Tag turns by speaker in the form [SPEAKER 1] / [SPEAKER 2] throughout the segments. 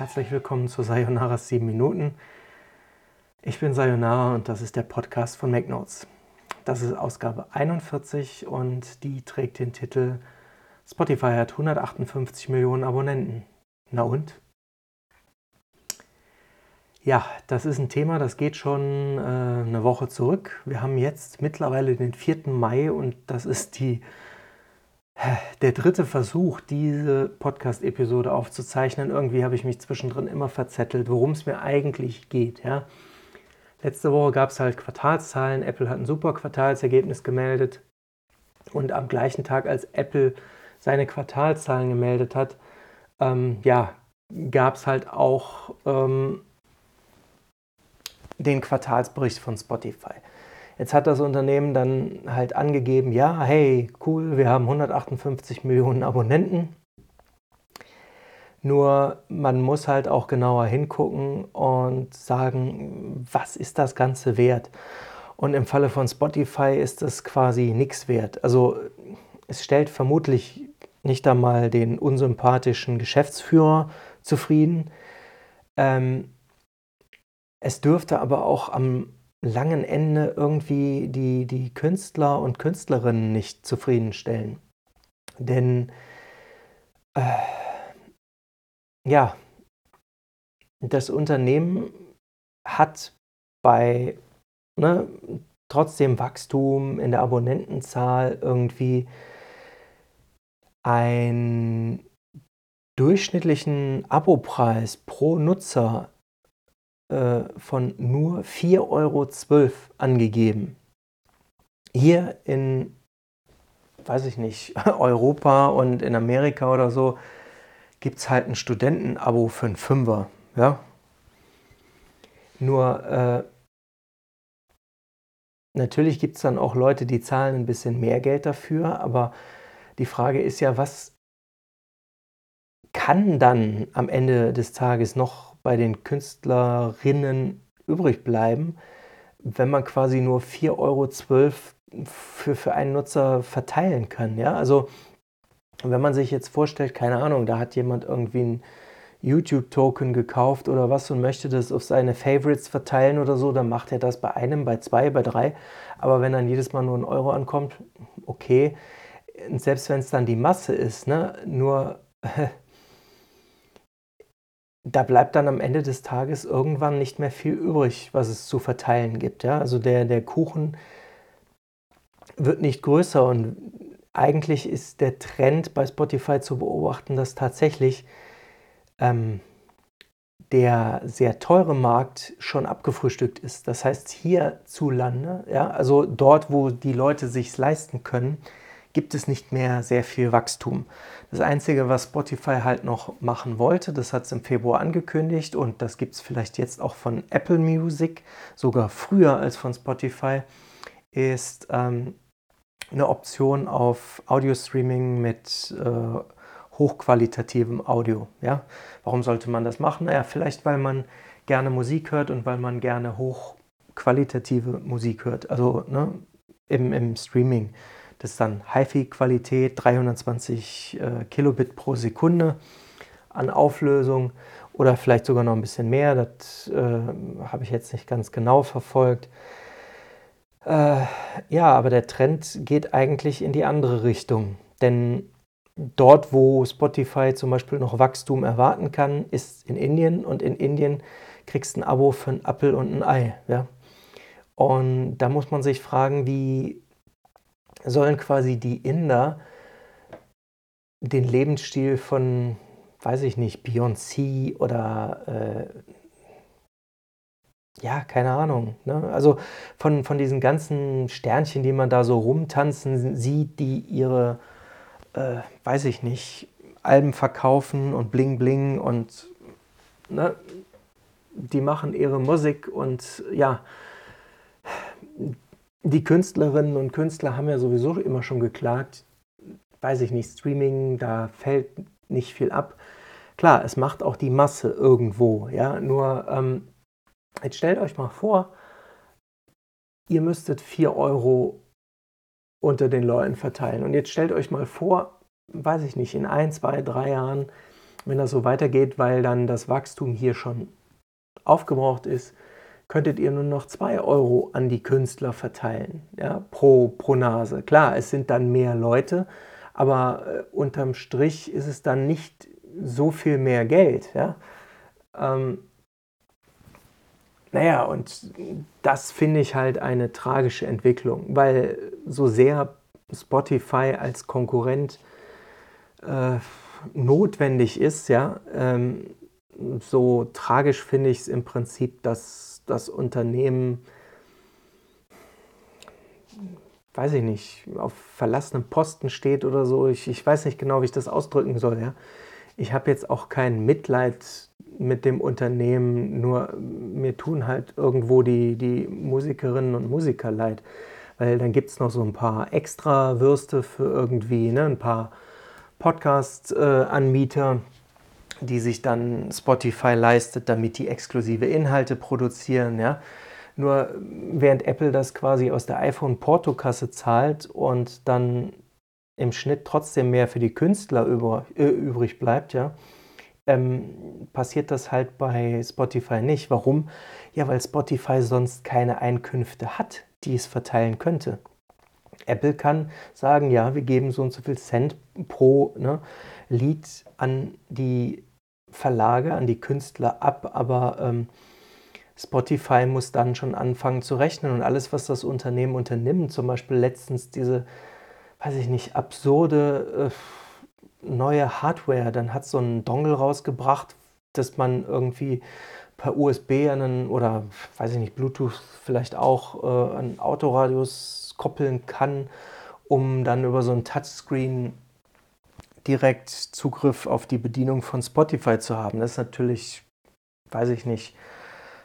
[SPEAKER 1] Herzlich willkommen zu Sayonara's 7 Minuten. Ich bin Sayonara und das ist der Podcast von MacNotes. Das ist Ausgabe 41 und die trägt den Titel Spotify hat 158 Millionen Abonnenten. Na und? Ja, das ist ein Thema, das geht schon äh, eine Woche zurück. Wir haben jetzt mittlerweile den 4. Mai und das ist die der dritte Versuch, diese Podcast-Episode aufzuzeichnen. Irgendwie habe ich mich zwischendrin immer verzettelt, worum es mir eigentlich geht. Ja. Letzte Woche gab es halt Quartalszahlen. Apple hat ein super Quartalsergebnis gemeldet. Und am gleichen Tag, als Apple seine Quartalzahlen gemeldet hat, ähm, ja, gab es halt auch ähm, den Quartalsbericht von Spotify. Jetzt hat das Unternehmen dann halt angegeben, ja, hey, cool, wir haben 158 Millionen Abonnenten. Nur man muss halt auch genauer hingucken und sagen, was ist das Ganze wert? Und im Falle von Spotify ist das quasi nichts wert. Also es stellt vermutlich nicht einmal den unsympathischen Geschäftsführer zufrieden. Ähm, es dürfte aber auch am langen Ende irgendwie die, die Künstler und Künstlerinnen nicht zufriedenstellen. Denn äh, ja, das Unternehmen hat bei ne, trotzdem Wachstum in der Abonnentenzahl irgendwie einen durchschnittlichen Abopreis pro Nutzer äh, von nur 4,12 Euro angegeben. Hier in, weiß ich nicht, Europa und in Amerika oder so gibt es halt ein Studentenabo für einen Fünfer. Ja? Nur äh, natürlich gibt es dann auch Leute, die zahlen ein bisschen mehr Geld dafür, aber die Frage ist ja, was kann dann am Ende des Tages noch bei den Künstlerinnen übrig bleiben, wenn man quasi nur 4,12 Euro für, für einen Nutzer verteilen kann. Ja? Also wenn man sich jetzt vorstellt, keine Ahnung, da hat jemand irgendwie ein YouTube-Token gekauft oder was und möchte das auf seine Favorites verteilen oder so, dann macht er das bei einem, bei zwei, bei drei. Aber wenn dann jedes Mal nur ein Euro ankommt, okay. Und selbst wenn es dann die Masse ist, ne, nur da bleibt dann am Ende des Tages irgendwann nicht mehr viel übrig, was es zu verteilen gibt. Ja? Also der, der Kuchen wird nicht größer und eigentlich ist der Trend bei Spotify zu beobachten, dass tatsächlich ähm, der sehr teure Markt schon abgefrühstückt ist. Das heißt, hierzulande, ja, also dort, wo die Leute sich leisten können, gibt es nicht mehr sehr viel Wachstum. Das Einzige, was Spotify halt noch machen wollte, das hat es im Februar angekündigt und das gibt es vielleicht jetzt auch von Apple Music, sogar früher als von Spotify, ist ähm, eine Option auf Audio-Streaming mit äh, hochqualitativem Audio. Ja? Warum sollte man das machen? Naja, vielleicht weil man gerne Musik hört und weil man gerne hochqualitative Musik hört, also ne, im, im Streaming. Das ist dann HiFi-Qualität, 320 äh, Kilobit pro Sekunde an Auflösung oder vielleicht sogar noch ein bisschen mehr. Das äh, habe ich jetzt nicht ganz genau verfolgt. Äh, ja, aber der Trend geht eigentlich in die andere Richtung. Denn dort, wo Spotify zum Beispiel noch Wachstum erwarten kann, ist in Indien und in Indien kriegst du ein Abo für einen Apfel und ein Ei. Ja? Und da muss man sich fragen, wie sollen quasi die Inder den Lebensstil von, weiß ich nicht, Beyoncé oder äh, ja, keine Ahnung. Ne? Also von, von diesen ganzen Sternchen, die man da so rumtanzen sieht, die ihre, äh, weiß ich nicht, Alben verkaufen und bling bling und ne, die machen ihre Musik und ja, die Künstlerinnen und Künstler haben ja sowieso immer schon geklagt, weiß ich nicht, Streaming, da fällt nicht viel ab. Klar, es macht auch die Masse irgendwo, ja, nur ähm, jetzt stellt euch mal vor, ihr müsstet 4 Euro unter den Leuten verteilen und jetzt stellt euch mal vor, weiß ich nicht, in ein, zwei, drei Jahren wenn das so weitergeht, weil dann das Wachstum hier schon aufgebraucht ist, könntet ihr nur noch 2 Euro an die Künstler verteilen, ja, pro, pro Nase. Klar, es sind dann mehr Leute, aber äh, unterm Strich ist es dann nicht so viel mehr Geld. Ja? Ähm, naja, und das finde ich halt eine tragische Entwicklung, weil so sehr Spotify als Konkurrent äh, notwendig ist, ja, ähm, so tragisch finde ich es im Prinzip, dass das Unternehmen, weiß ich nicht, auf verlassenem Posten steht oder so. Ich, ich weiß nicht genau, wie ich das ausdrücken soll. Ja. Ich habe jetzt auch kein Mitleid mit dem Unternehmen, nur mir tun halt irgendwo die, die Musikerinnen und Musiker leid. Weil dann gibt es noch so ein paar extra Würste für irgendwie, ne, ein paar Podcast-Anbieter, äh, die sich dann Spotify leistet, damit die exklusive Inhalte produzieren. Ja. Nur während Apple das quasi aus der iPhone-Portokasse zahlt und dann im Schnitt trotzdem mehr für die Künstler über, äh, übrig bleibt, ja, ähm, passiert das halt bei Spotify nicht. Warum? Ja, weil Spotify sonst keine Einkünfte hat, die es verteilen könnte. Apple kann sagen, ja, wir geben so und so viel Cent pro ne, Lied an die Verlage, an die Künstler ab, aber ähm, Spotify muss dann schon anfangen zu rechnen und alles, was das Unternehmen unternimmt, zum Beispiel letztens diese, weiß ich nicht, absurde äh, neue Hardware, dann hat so einen Dongle rausgebracht, dass man irgendwie per USB an einen, oder weiß ich nicht, Bluetooth vielleicht auch äh, an Autoradios koppeln kann, um dann über so ein Touchscreen direkt Zugriff auf die Bedienung von Spotify zu haben. Das ist natürlich, weiß ich nicht,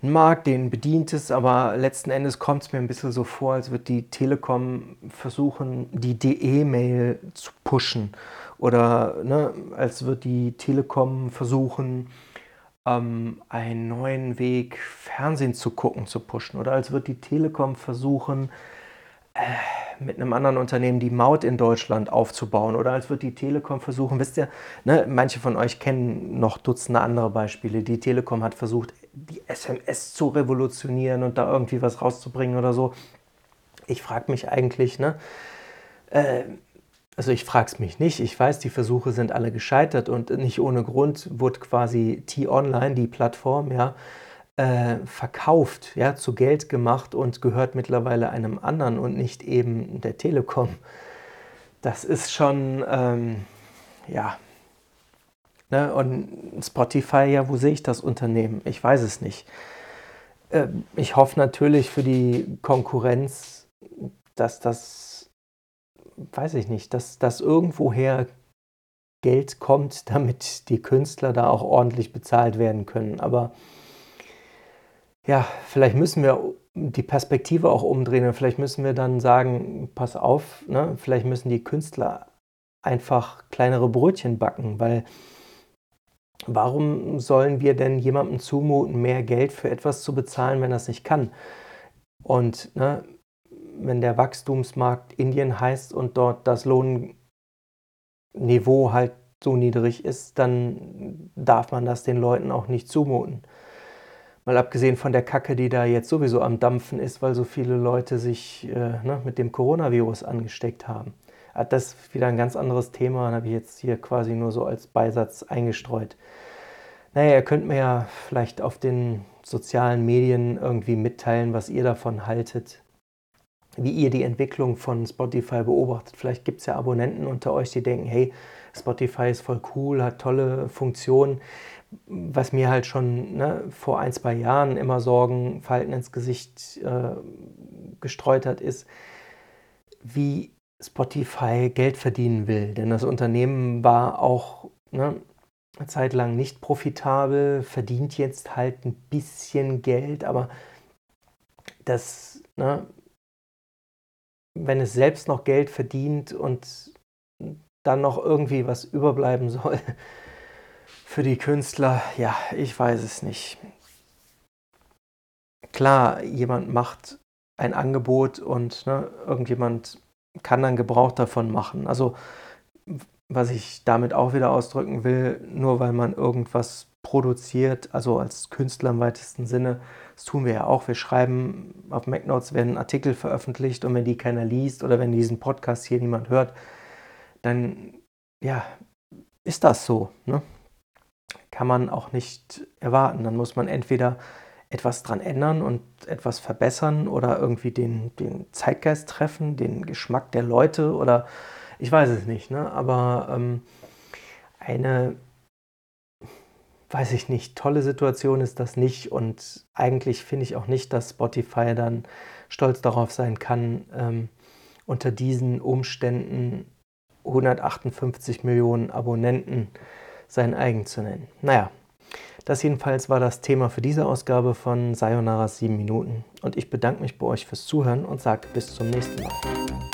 [SPEAKER 1] ein Markt, den bedient es, aber letzten Endes kommt es mir ein bisschen so vor, als würde die Telekom versuchen, die DE-Mail zu pushen oder ne, als würde die Telekom versuchen, ähm, einen neuen Weg Fernsehen zu gucken, zu pushen oder als würde die Telekom versuchen, äh, mit einem anderen Unternehmen die Maut in Deutschland aufzubauen oder als wird die Telekom versuchen, wisst ihr, ne, manche von euch kennen noch Dutzende andere Beispiele. Die Telekom hat versucht, die SMS zu revolutionieren und da irgendwie was rauszubringen oder so. Ich frage mich eigentlich, ne, äh, also ich frage es mich nicht. Ich weiß, die Versuche sind alle gescheitert und nicht ohne Grund wurde quasi T-Online, die Plattform, ja, äh, verkauft, ja, zu Geld gemacht und gehört mittlerweile einem anderen und nicht eben der Telekom. Das ist schon, ähm, ja. Ne? Und Spotify, ja, wo sehe ich das Unternehmen? Ich weiß es nicht. Äh, ich hoffe natürlich für die Konkurrenz, dass das, weiß ich nicht, dass das irgendwoher Geld kommt, damit die Künstler da auch ordentlich bezahlt werden können. Aber ja, vielleicht müssen wir die Perspektive auch umdrehen und vielleicht müssen wir dann sagen, pass auf, ne, vielleicht müssen die Künstler einfach kleinere Brötchen backen, weil warum sollen wir denn jemandem zumuten, mehr Geld für etwas zu bezahlen, wenn er es nicht kann? Und ne, wenn der Wachstumsmarkt Indien heißt und dort das Lohnniveau halt so niedrig ist, dann darf man das den Leuten auch nicht zumuten. Mal abgesehen von der Kacke, die da jetzt sowieso am Dampfen ist, weil so viele Leute sich äh, ne, mit dem Coronavirus angesteckt haben. Ah, das ist wieder ein ganz anderes Thema, habe ich jetzt hier quasi nur so als Beisatz eingestreut. Naja, ihr könnt mir ja vielleicht auf den sozialen Medien irgendwie mitteilen, was ihr davon haltet, wie ihr die Entwicklung von Spotify beobachtet. Vielleicht gibt es ja Abonnenten unter euch, die denken, hey, Spotify ist voll cool, hat tolle Funktionen was mir halt schon ne, vor ein, zwei Jahren immer Sorgen, Falten ins Gesicht äh, gestreut hat, ist, wie Spotify Geld verdienen will. Denn das Unternehmen war auch ne, eine Zeit lang nicht profitabel, verdient jetzt halt ein bisschen Geld, aber das, ne, wenn es selbst noch Geld verdient und dann noch irgendwie was überbleiben soll, für die Künstler, ja, ich weiß es nicht. Klar, jemand macht ein Angebot und ne, irgendjemand kann dann Gebrauch davon machen. Also was ich damit auch wieder ausdrücken will, nur weil man irgendwas produziert, also als Künstler im weitesten Sinne, das tun wir ja auch. Wir schreiben, auf MacNotes werden Artikel veröffentlicht und wenn die keiner liest oder wenn diesen Podcast hier niemand hört, dann ja, ist das so. Ne? Kann man auch nicht erwarten. Dann muss man entweder etwas dran ändern und etwas verbessern oder irgendwie den, den Zeitgeist treffen, den Geschmack der Leute oder ich weiß es nicht. Ne? Aber ähm, eine, weiß ich nicht, tolle Situation ist das nicht und eigentlich finde ich auch nicht, dass Spotify dann stolz darauf sein kann, ähm, unter diesen Umständen 158 Millionen Abonnenten sein eigen zu nennen. Naja, das jedenfalls war das Thema für diese Ausgabe von Sayonara 7 Minuten und ich bedanke mich bei euch fürs Zuhören und sage bis zum nächsten Mal.